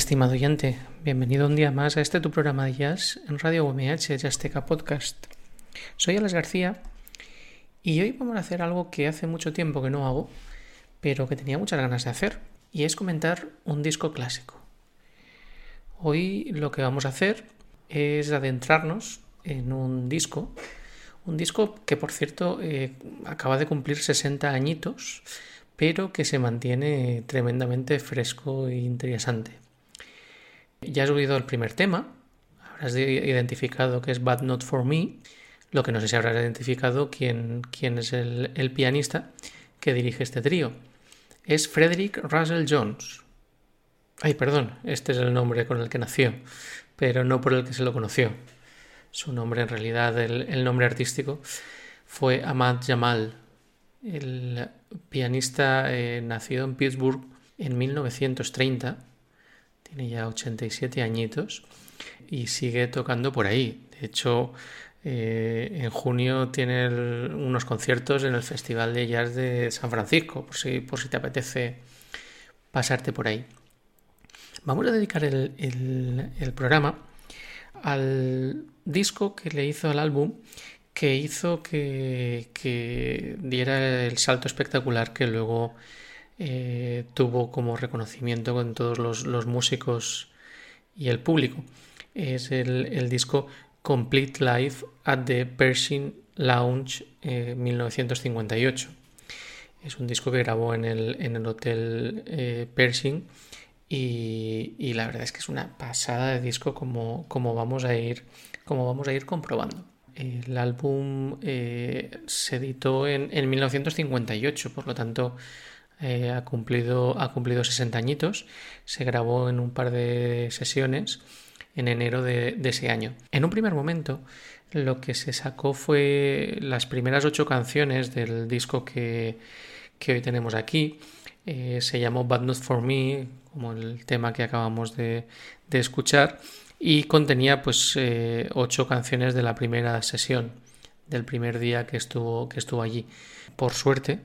Estimado oyente, bienvenido un día más a este tu programa de jazz en Radio UMH Jazzteca Podcast. Soy Alex García y hoy vamos a hacer algo que hace mucho tiempo que no hago, pero que tenía muchas ganas de hacer, y es comentar un disco clásico. Hoy lo que vamos a hacer es adentrarnos en un disco, un disco que por cierto eh, acaba de cumplir 60 añitos, pero que se mantiene tremendamente fresco e interesante. Ya has oído el primer tema, habrás identificado que es Bad Not For Me, lo que no sé si habrás identificado quién, es el, el pianista que dirige este trío. Es Frederick Russell Jones. Ay, perdón, este es el nombre con el que nació, pero no por el que se lo conoció. Su nombre, en realidad, el, nombre artístico fue Ahmad Jamal, el pianista eh, nacido en Pittsburgh en 1930 tiene ya 87 añitos y sigue tocando por ahí. De hecho, eh, en junio tiene unos conciertos en el Festival de Jazz de San Francisco, por si, por si te apetece pasarte por ahí. Vamos a dedicar el, el programa al disco que le hizo al álbum que hizo que, diera el salto espectacular que luego eh, tuvo como reconocimiento con todos los, músicos y el público. Es el, disco Complete Life at the Pershing Lounge 1958. Eh, es un disco que grabó en el, en el Hotel eh, Pershing y, la verdad es que es una pasada de disco como, como, vamos, a ir, como vamos a ir comprobando. El álbum se editó en, 1958, por lo tanto eh, ha, cumplido, ha cumplido 60 añitos. Se grabó en un par de sesiones en enero de, ese año. En un primer momento, lo que se sacó fue las primeras ocho canciones del disco que, hoy tenemos aquí. Eh, se llamó Bad Not For Me, como el tema que acabamos de, de escuchar y contenía pues eh, ocho canciones de la primera sesión del primer día que estuvo, que estuvo allí. Por suerte,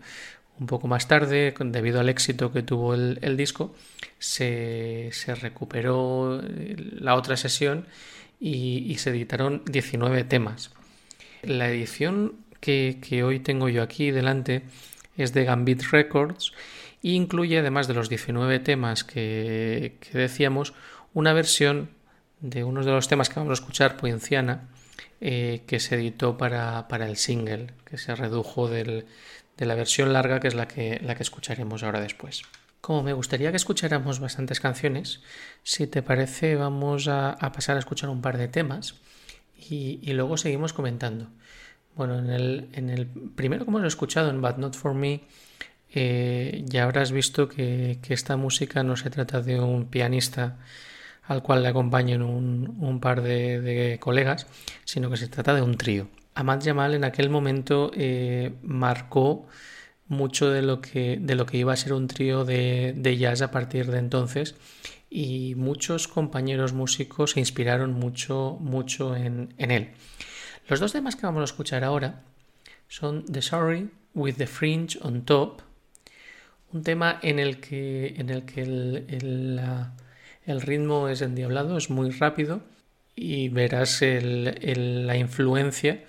un poco más tarde, debido al éxito que tuvo el, disco, se, recuperó eh, la otra sesión y, se editaron 19 temas. La edición que, hoy tengo yo aquí delante es de Gambit Records e incluye, además de los 19 temas que, que decíamos, una versión de uno de los temas que vamos a escuchar, Poinciana, eh, que se editó para, el single, que se redujo de la versión larga, que es la que, la que escucharemos ahora después. Como me gustaría que escucháramos bastantes canciones, si te parece vamos a, pasar a escuchar un par de temas y, luego seguimos comentando. Bueno, en el, en el primero que hemos escuchado, en But Not For Me, eh, ya habrás visto que, que, esta música no se trata de un pianista al cual le acompañan un, par de, colegas, sino que se trata de un trío. Ahmad Jamal en aquel momento eh, marcó mucho de lo, que, de lo que iba a ser un trío de, jazz a partir de entonces y muchos compañeros músicos se inspiraron mucho, mucho en, él. Los dos temas que vamos a escuchar ahora son The Sorry with the Fringe on Top, un tema en el que, en el, que el, el ritmo es endiablado, es muy rápido y verás la influencia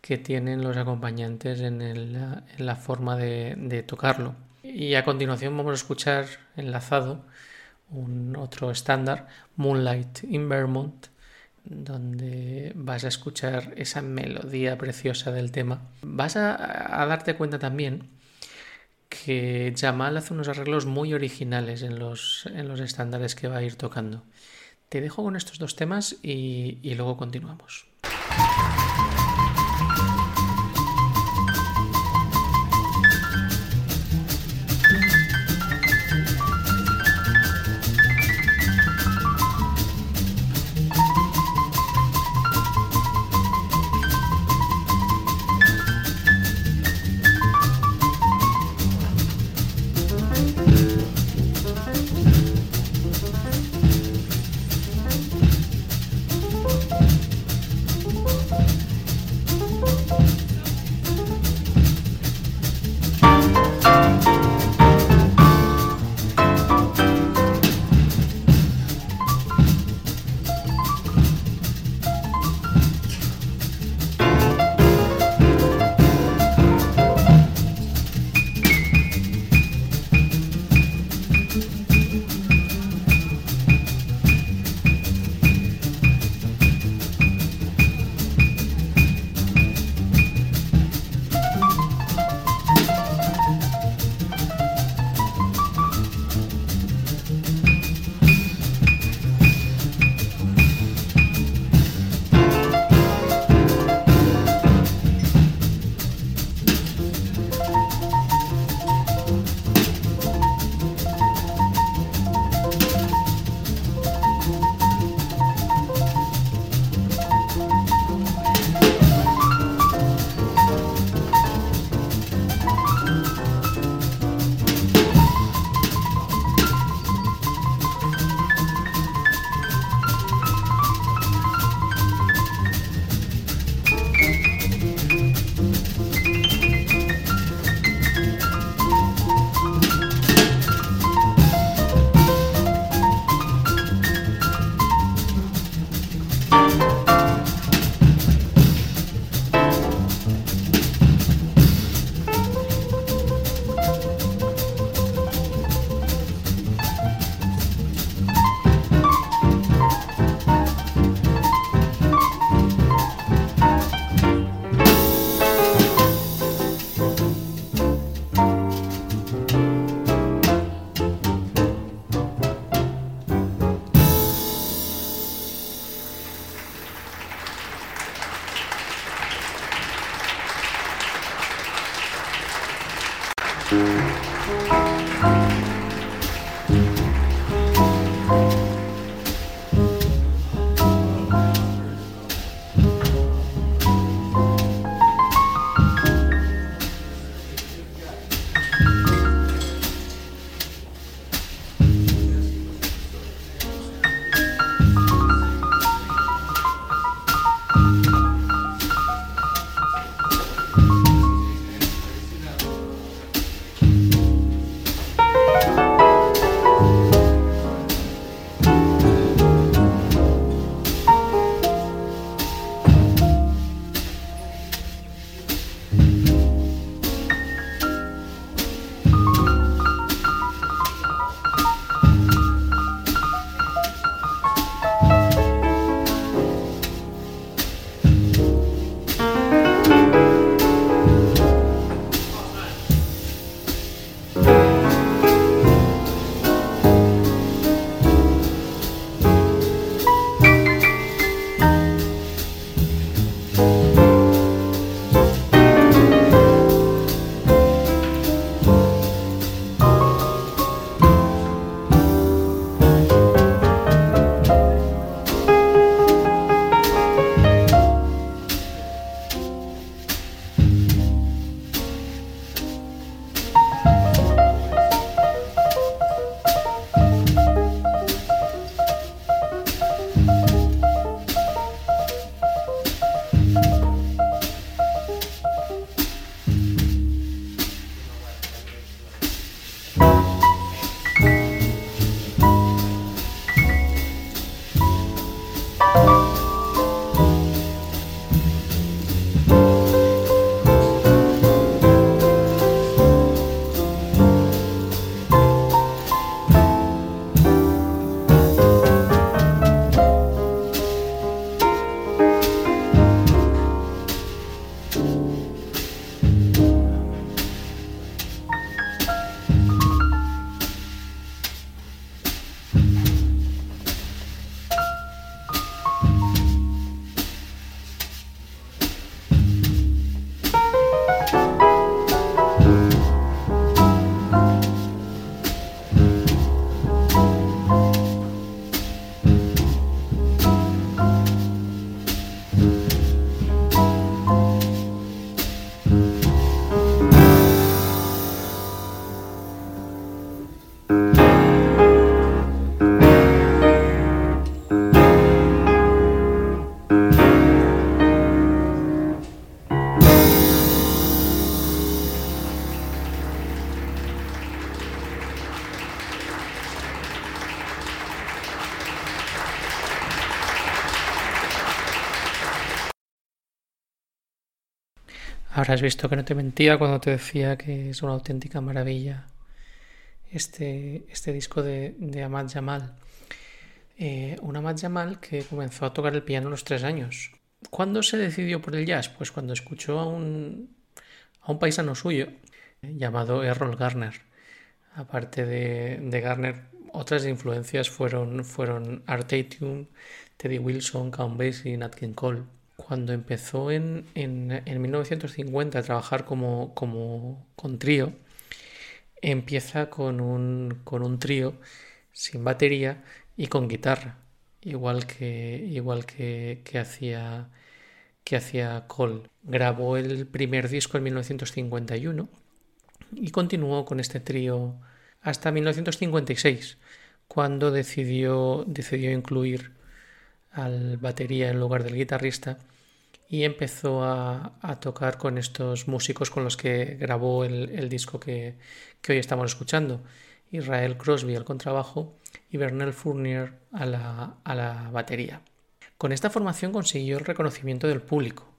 que tienen los acompañantes en, la forma de, tocarlo. Y a continuación vamos a escuchar enlazado un otro estándar, Moonlight in Vermont, donde vas a escuchar esa melodía preciosa del tema. Vas a darte cuenta también que Jamal hace unos arreglos muy originales en los, en los estándares que va a ir tocando. Te dejo con estos dos temas y, luego continuamos. Habrás visto que no te mentía cuando te decía que es una auténtica maravilla este, este disco de, de Ahmad Jamal. Eh, un Ahmad Jamal que comenzó a tocar el piano a los tres años. ¿Cuándo se decidió por el jazz? Pues cuando escuchó a un, a un paisano suyo llamado Errol Garner. Aparte de, de Garner, otras influencias fueron, fueron Art Tatum, Teddy Wilson, Count Basie Nat King Cole cuando empezó en, en, en 1950 a trabajar como, como con trío, empieza con un, con un trío sin batería y con guitarra, igual que, igual que, que hacía que hacía Cole. Grabó el primer disco en 1951 y continuó con este trío hasta 1956, cuando decidió, decidió incluir al batería en lugar del guitarrista y empezó a, tocar con estos músicos con los que grabó el, disco que, hoy estamos escuchando. Israel Crosby al contrabajo y Bernal Fournier a la, a la batería. Con esta formación consiguió el reconocimiento del público,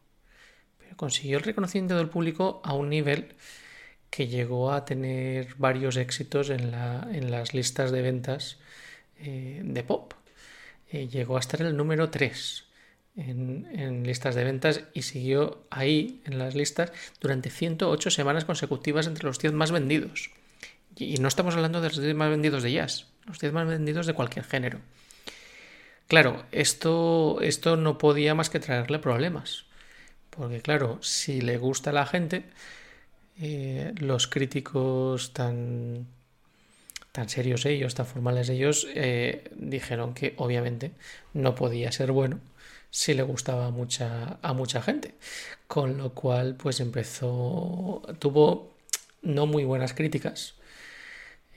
pero consiguió el reconocimiento del público a un nivel que llegó a tener varios éxitos en, la, en las listas de ventas eh, de pop. Eh, llegó a estar el número 3 en, listas de ventas y siguió ahí en las listas durante 108 semanas consecutivas entre los 10 más vendidos. Y, no estamos hablando de los 10 más vendidos de jazz, los 10 más vendidos de cualquier género. Claro, esto, esto no podía más que traerle problemas. Porque claro, si le gusta a la gente, eh, los críticos tan, tan serios ellos, tan formales ellos, eh, dijeron que obviamente no podía ser bueno si le gustaba a mucha, a mucha gente. Con lo cual, pues empezó, tuvo no muy buenas críticas.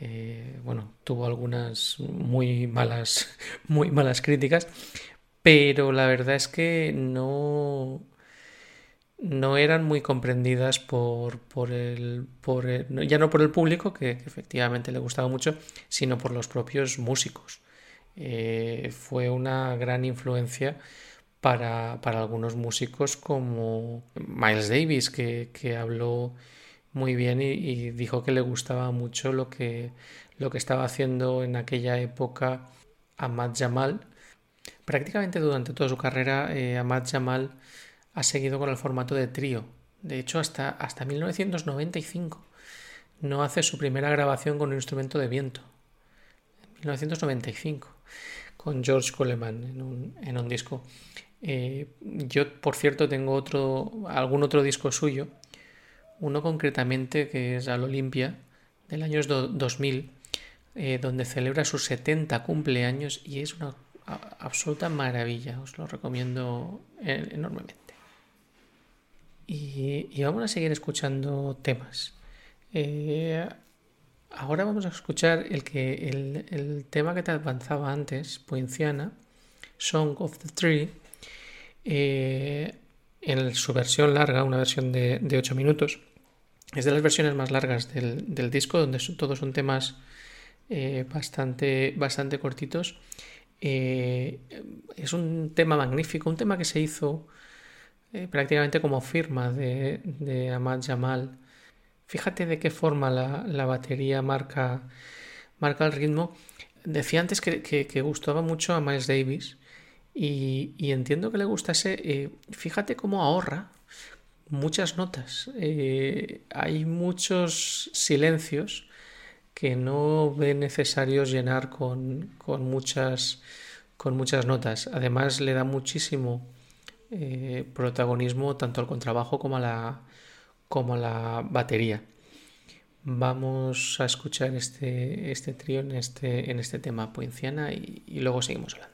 Eh, bueno, tuvo algunas muy malas, muy malas críticas, pero la verdad es que no, no eran muy comprendidas por, por, el, por ya no por el público, que, efectivamente le gustaba mucho, sino por los propios músicos. Eh, fue una gran influencia para, algunos músicos como Miles Davis, que, habló muy bien y, dijo que le gustaba mucho lo que, lo que estaba haciendo en aquella época Ahmad Jamal. Prácticamente durante toda su carrera, eh, Ahmad Jamal ha seguido con el formato de trío. De hecho, hasta, hasta 1995 no hace su primera grabación con un instrumento de viento. 1995, con George Coleman en un, en un disco. Eh, yo, por cierto, tengo otro, algún otro disco suyo, uno concretamente que es Al Olimpia, del año 2000, eh, donde celebra sus 70 cumpleaños y es una absoluta maravilla, os lo recomiendo enormemente. Y, vamos a seguir escuchando temas. Eh, ahora vamos a escuchar el, que, el, tema que te avanzaba antes, Poinciana, Song of the Tree, eh, en su versión larga, una versión de, de 8 minutos. Es de las versiones más largas del, disco, donde todos son temas eh, bastante, bastante cortitos. Es un tema magnífico, un tema que se hizo prácticamente como firma de, de Ahmad Jamal. Fíjate de qué forma la, batería marca, marca el ritmo. Decía antes que, que gustaba mucho a Miles Davis y, entiendo que le gustase. Eh, fíjate cómo ahorra muchas notas. Eh, hay muchos silencios que no ve necesarios llenar con, muchas, con muchas notas. Además, le da muchísimo eh, protagonismo tanto al contrabajo como a la, como a la batería. Vamos a escuchar este, este trío en este, en este tema poinciana y luego seguimos hablando.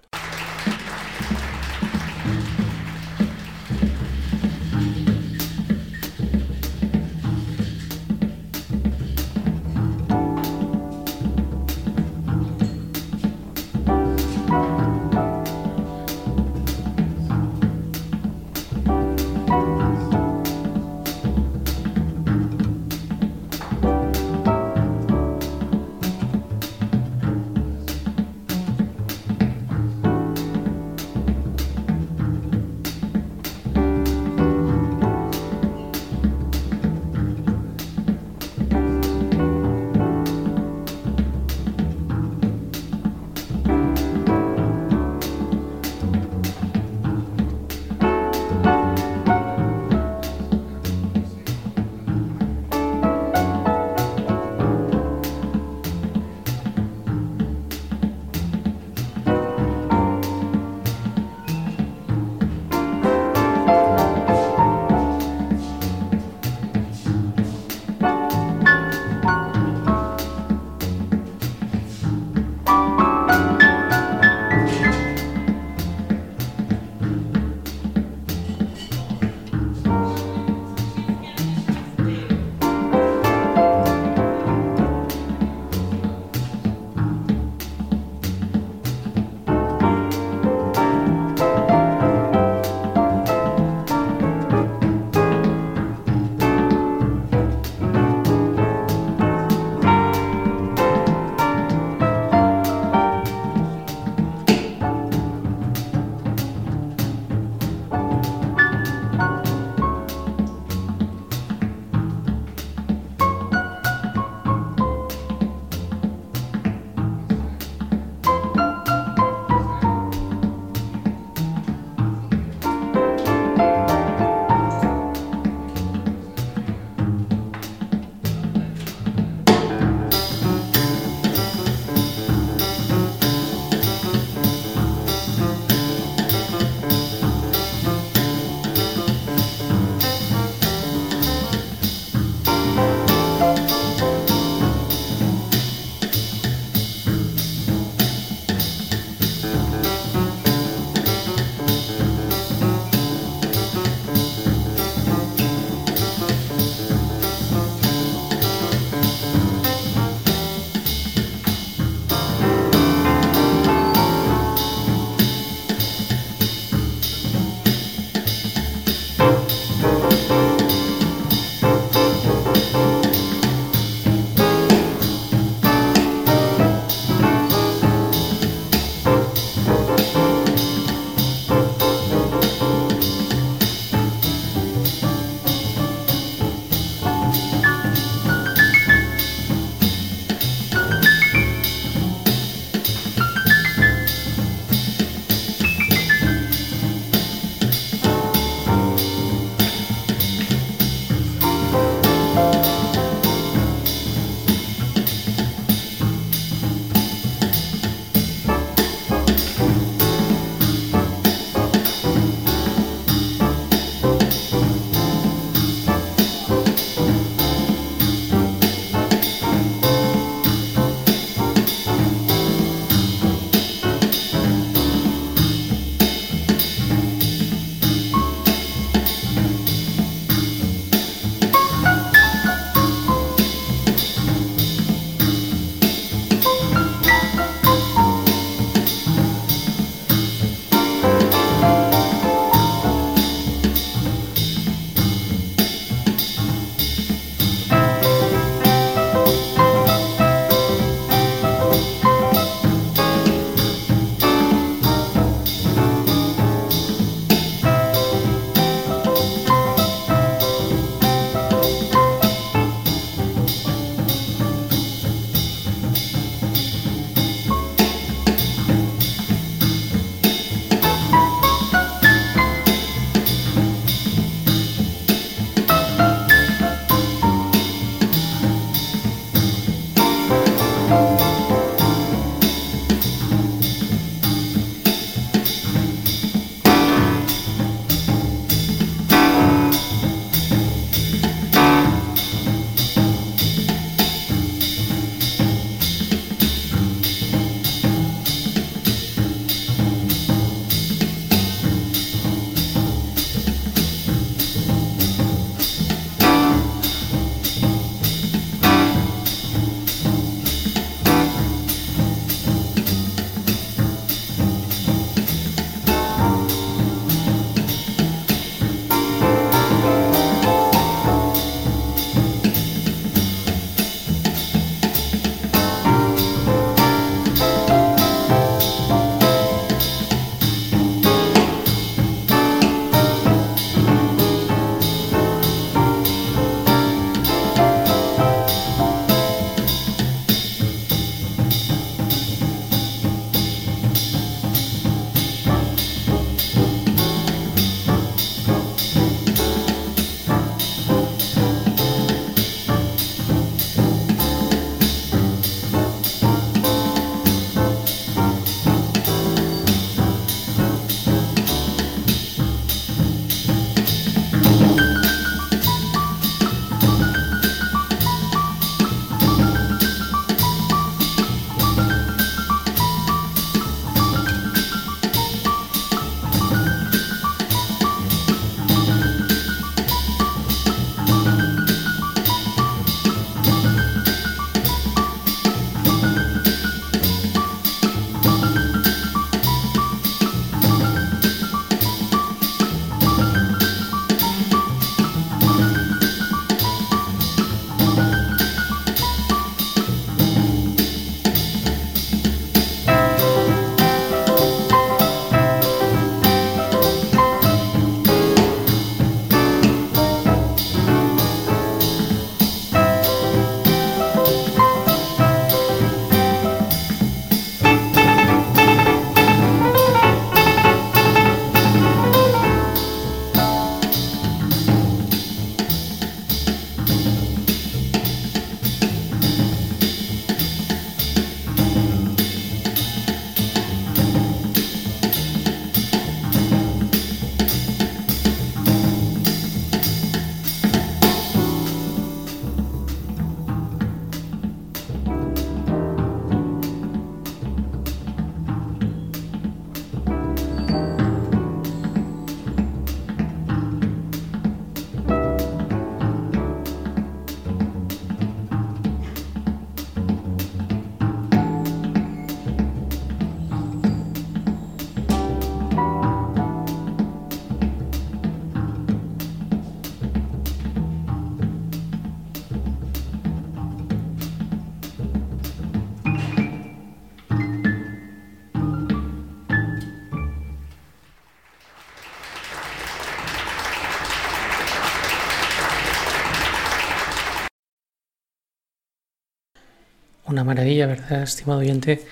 Maravilla, ¿verdad, estimado oyente?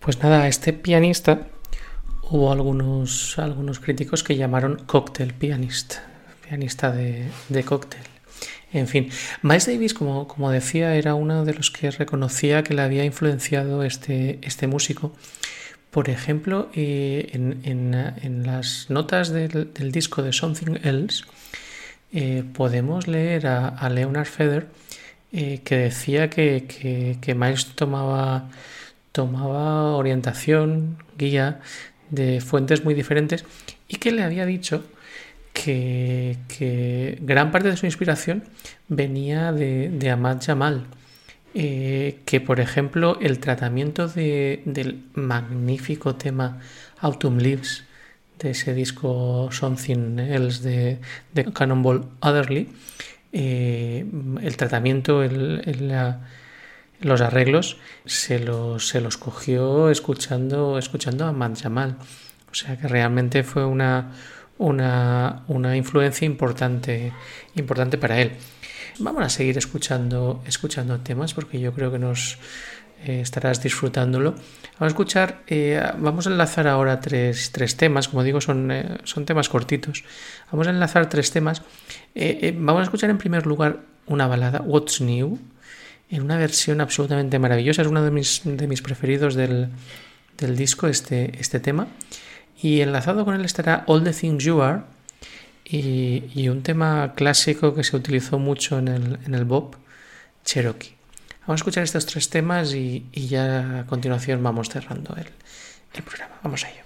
Pues nada, este pianista hubo algunos, algunos críticos que llamaron cocktail pianist, pianista de, de cóctel. En fin, Miles Davis, como, como, decía, era uno de los que reconocía que le había influenciado este, este músico. Por ejemplo, eh, en, en, en, las notas del, del, disco de Something Else, eh, podemos leer a, a Leonard Feather que decía que, que, que Miles tomaba, tomaba orientación, guía de fuentes muy diferentes y que le había dicho que, que gran parte de su inspiración venía de, de Ahmad Jamal. Eh, que por ejemplo el tratamiento de, del magnífico tema Autumn Leaves de ese disco Something Else de, de Cannonball Otherly eh, el tratamiento los arreglos se los, cogió escuchando, escuchando a Ahmad Jamal o sea que realmente fue una, una, una influencia importante, importante para él. Vamos a seguir escuchando, escuchando temas porque yo creo que nos eh, estarás disfrutándolo. Vamos a escuchar, eh, vamos a enlazar ahora tres, tres temas, como digo, son, eh, son, temas cortitos. Vamos a enlazar tres temas. Vamos a escuchar en primer lugar una balada, What's New, en una versión absolutamente maravillosa. Es uno de mis, de mis preferidos del, del disco, este, este tema. Y enlazado con él estará All the Things You Are y, y un tema clásico que se utilizó mucho en el, en el Bob, Cherokee. Vamos a escuchar estos tres temas y, ya a continuación vamos cerrando el, el programa. Vamos a ello.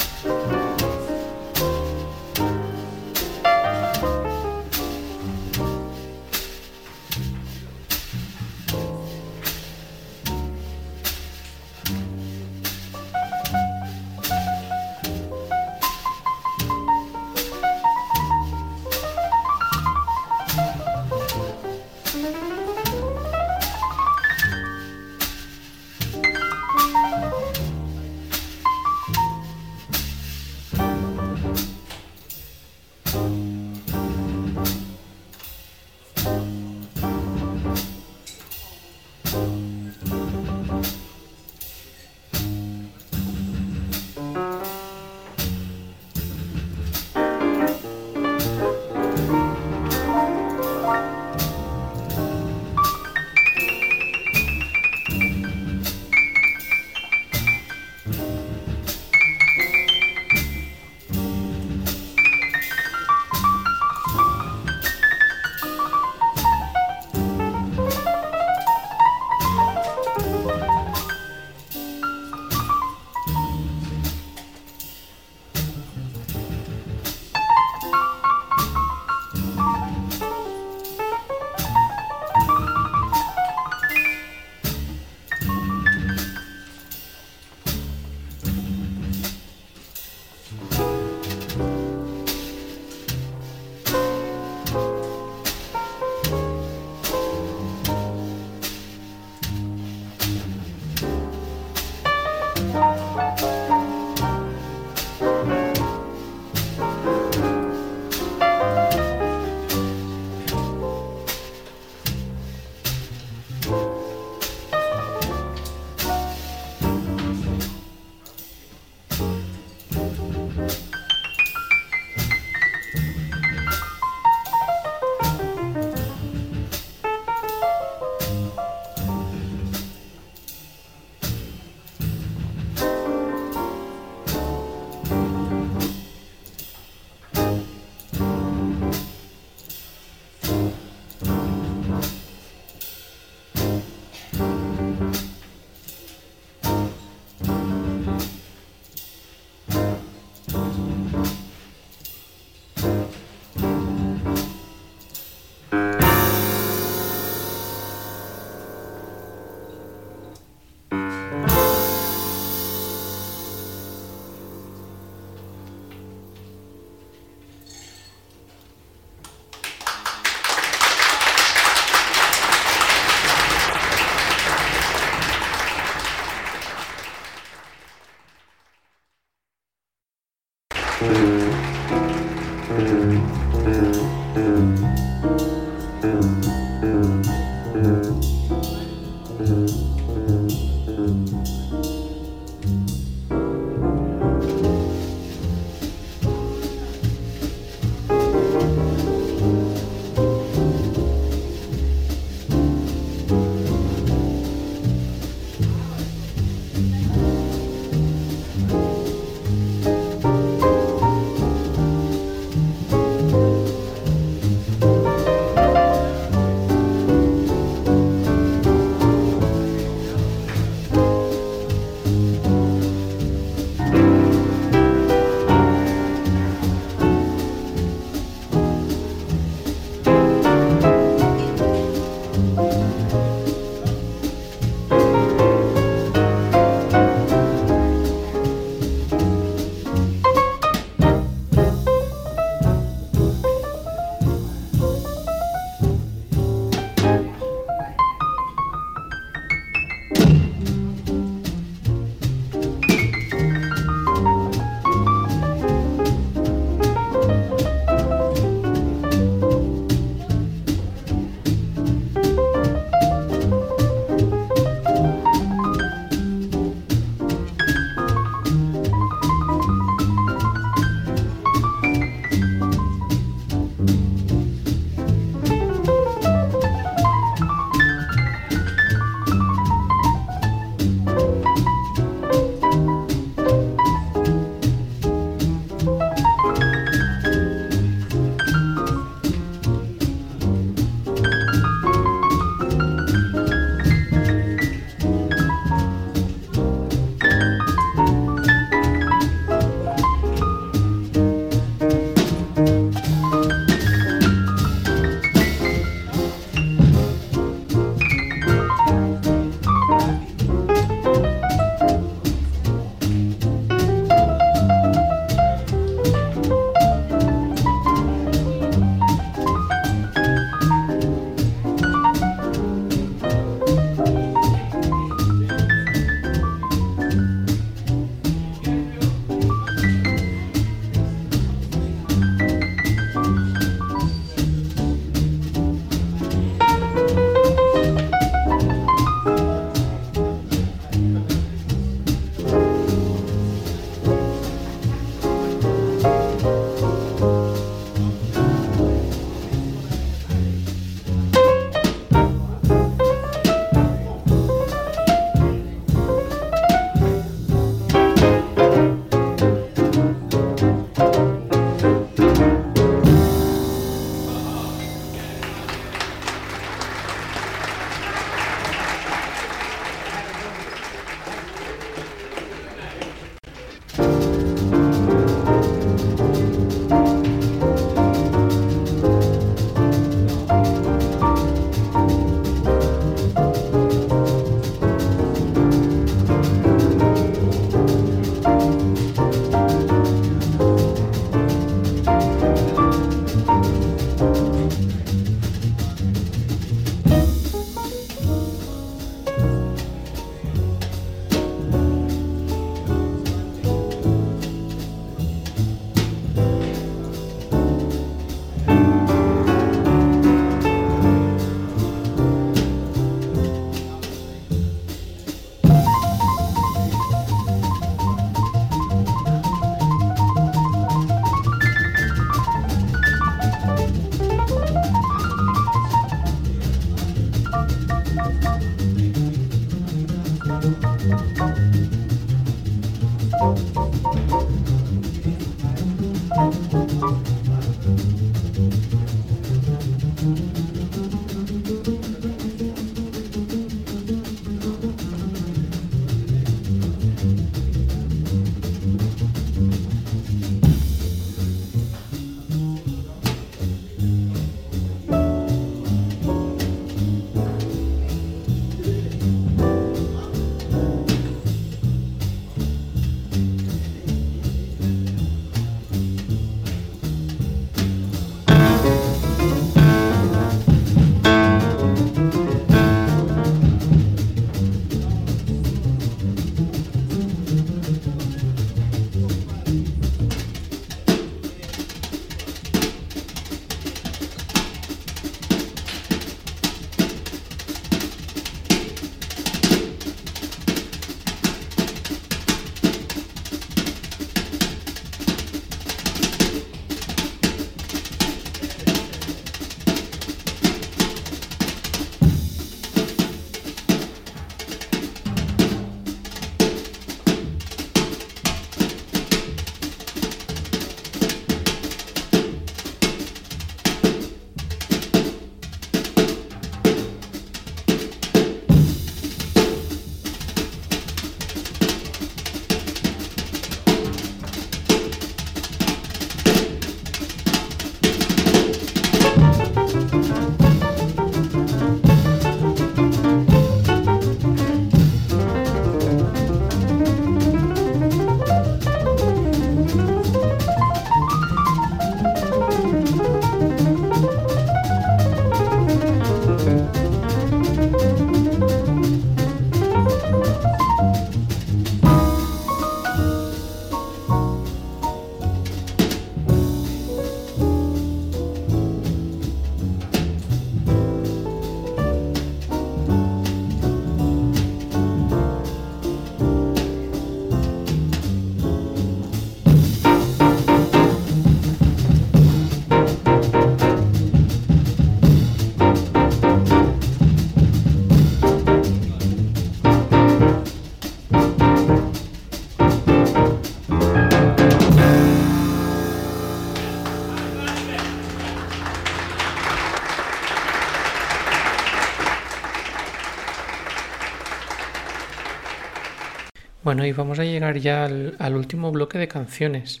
Bueno, y vamos a llegar ya al, último bloque de canciones.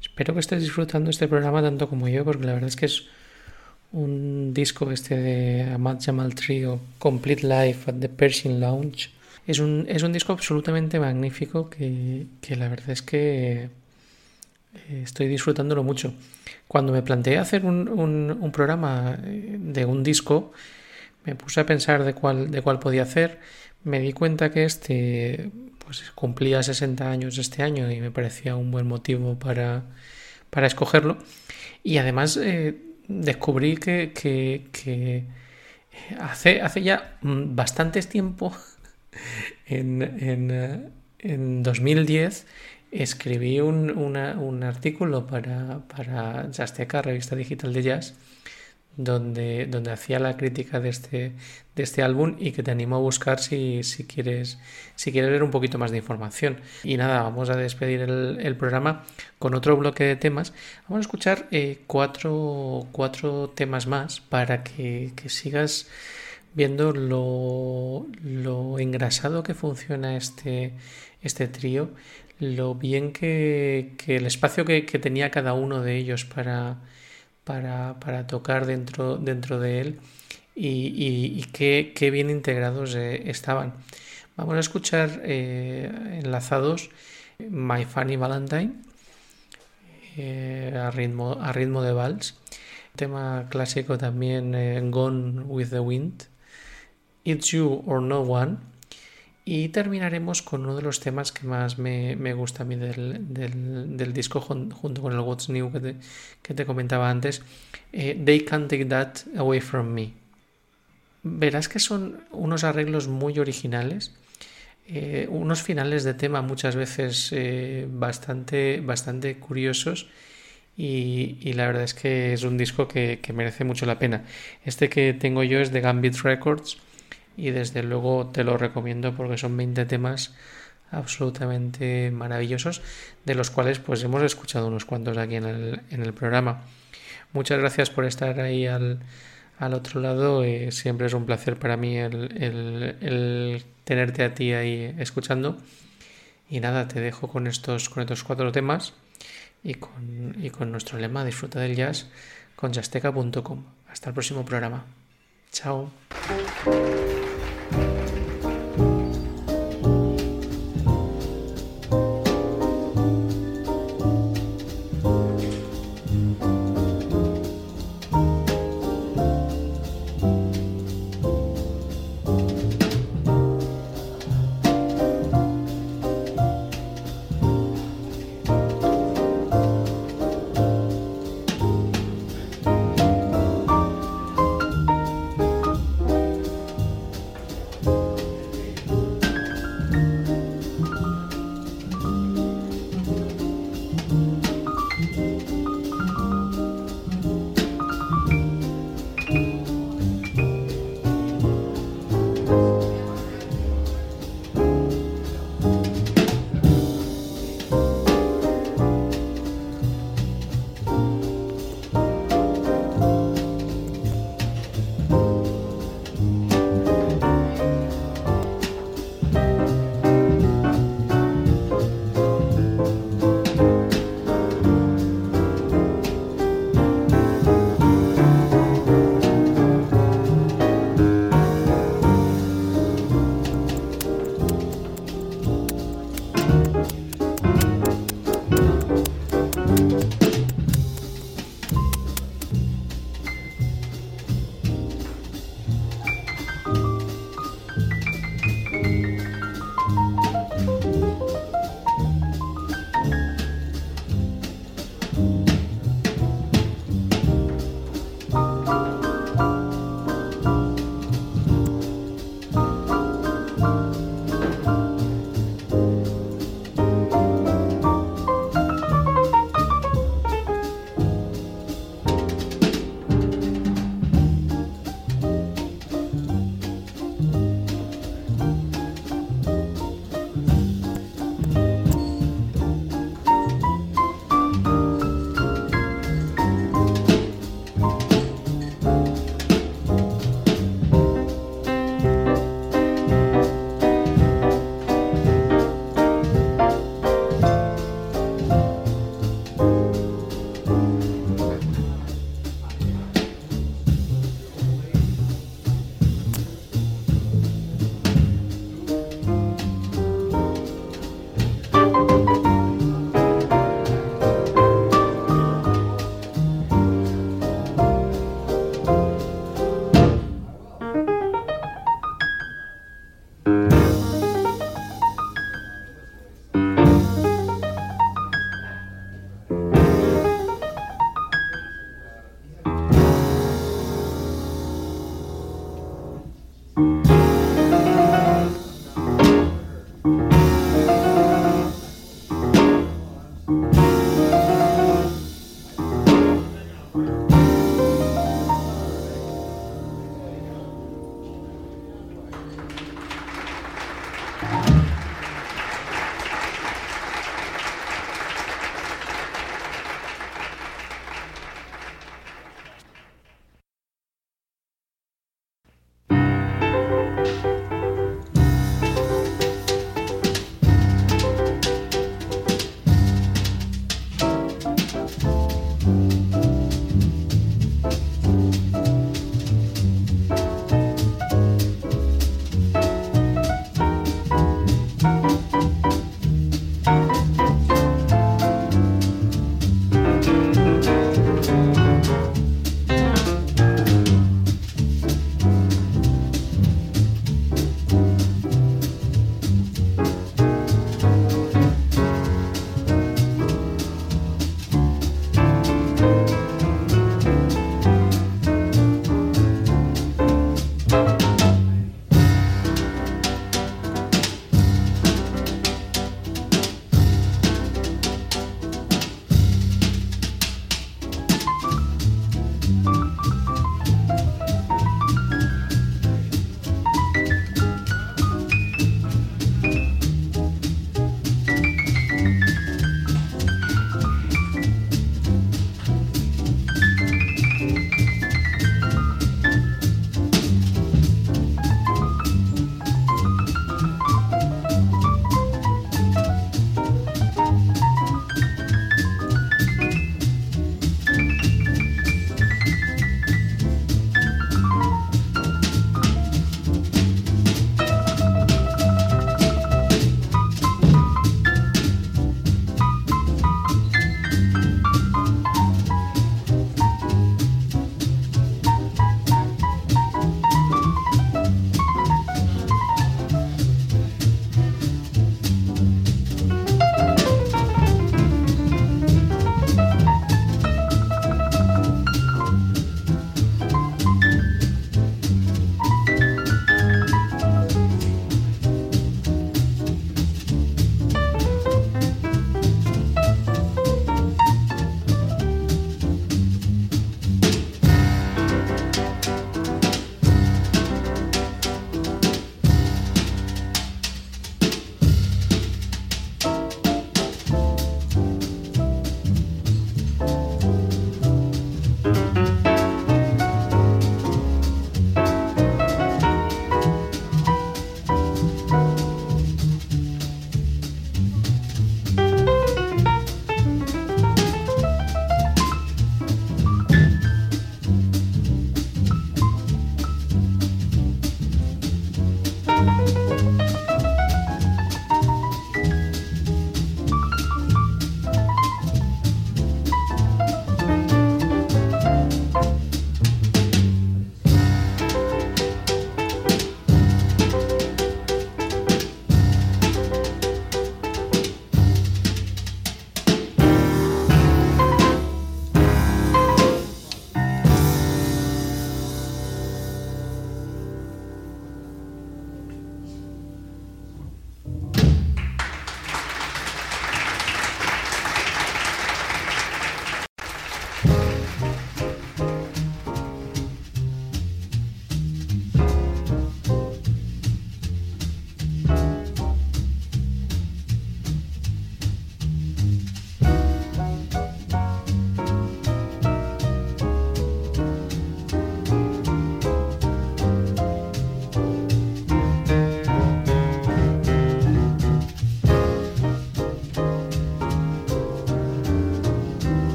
Espero que estés disfrutando este programa tanto como yo, porque la verdad es que es un disco este de Ahmad Jamal Trio, Complete Life at the Persian Lounge. Es un, es un disco absolutamente magnífico que, la verdad es que eh, estoy disfrutándolo mucho. Cuando me planteé hacer un, un, programa eh, de un disco, me puse a pensar de cuál, de cuál podía hacer. Me di cuenta que este pues cumplía 60 años este año y me parecía un buen motivo para, para escogerlo. Y además eh, descubrí que, que, hace, hace ya mm, bastantes tiempo, en, en, en 2010, escribí un, un artículo para, para Jazzteca, revista digital de jazz, donde, donde hacía la crítica de este, de este álbum y que te animo a buscar si, si, quieres, si quieres ver un poquito más de información. Y nada, vamos a despedir el, programa con otro bloque de temas. Vamos a escuchar eh, cuatro, cuatro, temas más para que, que sigas viendo lo, lo, engrasado que funciona este, este trío, lo bien que, que el espacio que, que tenía cada uno de ellos para para, para tocar dentro, dentro de él y, y, qué, qué, bien integrados eh, estaban. Vamos a escuchar eh, enlazados My Funny Valentine eh, a, ritmo, a ritmo de vals. Tema clásico también Gone with the Wind. It's You or No One y terminaremos con uno de los temas que más me, gusta a mí del, disco junto con el What's New que te, comentaba antes. Eh, They Can't Take That Away From Me. Verás que son unos arreglos muy originales. Eh, unos finales de tema muchas veces eh, bastante, bastante curiosos y, la verdad es que es un disco que, que merece mucho la pena. Este que tengo yo es de Gambit Records y desde luego te lo recomiendo porque son 20 temas absolutamente maravillosos de los cuales pues hemos escuchado unos cuantos aquí en el, en el programa. Muchas gracias por estar ahí al, al otro lado. Eh, siempre es un placer para mí el, el, tenerte a ti ahí escuchando. Y nada, te dejo con estos, con estos cuatro temas y con, y con nuestro lema Disfruta del jazz con jazzteca.com. Hasta el próximo programa. Chao.